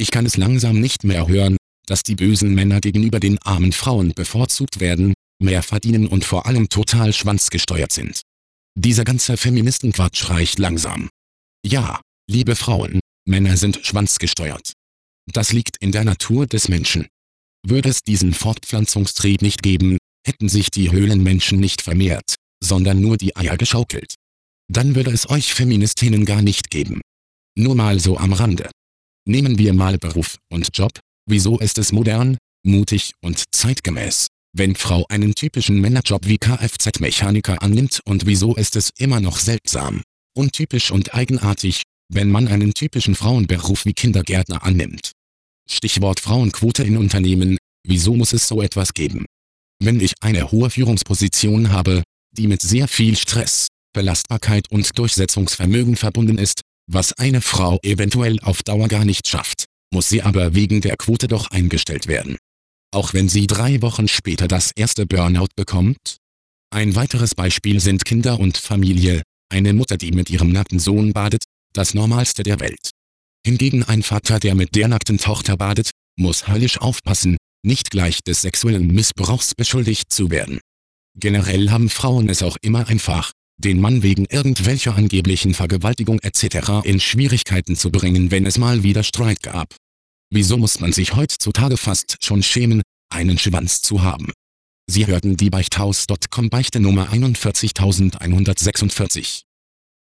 Ich kann es langsam nicht mehr hören, dass die bösen Männer gegenüber den armen Frauen bevorzugt werden, mehr verdienen und vor allem total schwanzgesteuert sind. Dieser ganze Feministenquatsch reicht langsam. Ja, liebe Frauen, Männer sind schwanzgesteuert. Das liegt in der Natur des Menschen. Würde es diesen Fortpflanzungstrieb nicht geben, hätten sich die Höhlenmenschen nicht vermehrt, sondern nur die Eier geschaukelt. Dann würde es euch Feministinnen gar nicht geben. Nur mal so am Rande. Nehmen wir mal Beruf und Job, wieso ist es modern, mutig und zeitgemäß, wenn Frau einen typischen Männerjob wie Kfz-Mechaniker annimmt und wieso ist es immer noch seltsam, untypisch und eigenartig, wenn man einen typischen Frauenberuf wie Kindergärtner annimmt. Stichwort Frauenquote in Unternehmen, wieso muss es so etwas geben? Wenn ich eine hohe Führungsposition habe, die mit sehr viel Stress, Belastbarkeit und Durchsetzungsvermögen verbunden ist, was eine Frau eventuell auf Dauer gar nicht schafft, muss sie aber wegen der Quote doch eingestellt werden. Auch wenn sie drei Wochen später das erste Burnout bekommt? Ein weiteres Beispiel sind Kinder und Familie, eine Mutter die mit ihrem nackten Sohn badet, das Normalste der Welt. Hingegen ein Vater der mit der nackten Tochter badet, muss höllisch aufpassen, nicht gleich des sexuellen Missbrauchs beschuldigt zu werden. Generell haben Frauen es auch immer einfach, den Mann wegen irgendwelcher angeblichen Vergewaltigung etc. in Schwierigkeiten zu bringen wenn es mal wieder Streit gab. Wieso muss man sich heutzutage fast schon schämen, einen Schwanz zu haben? Sie hörten die Beichthaus.com Beichte Nummer 41146.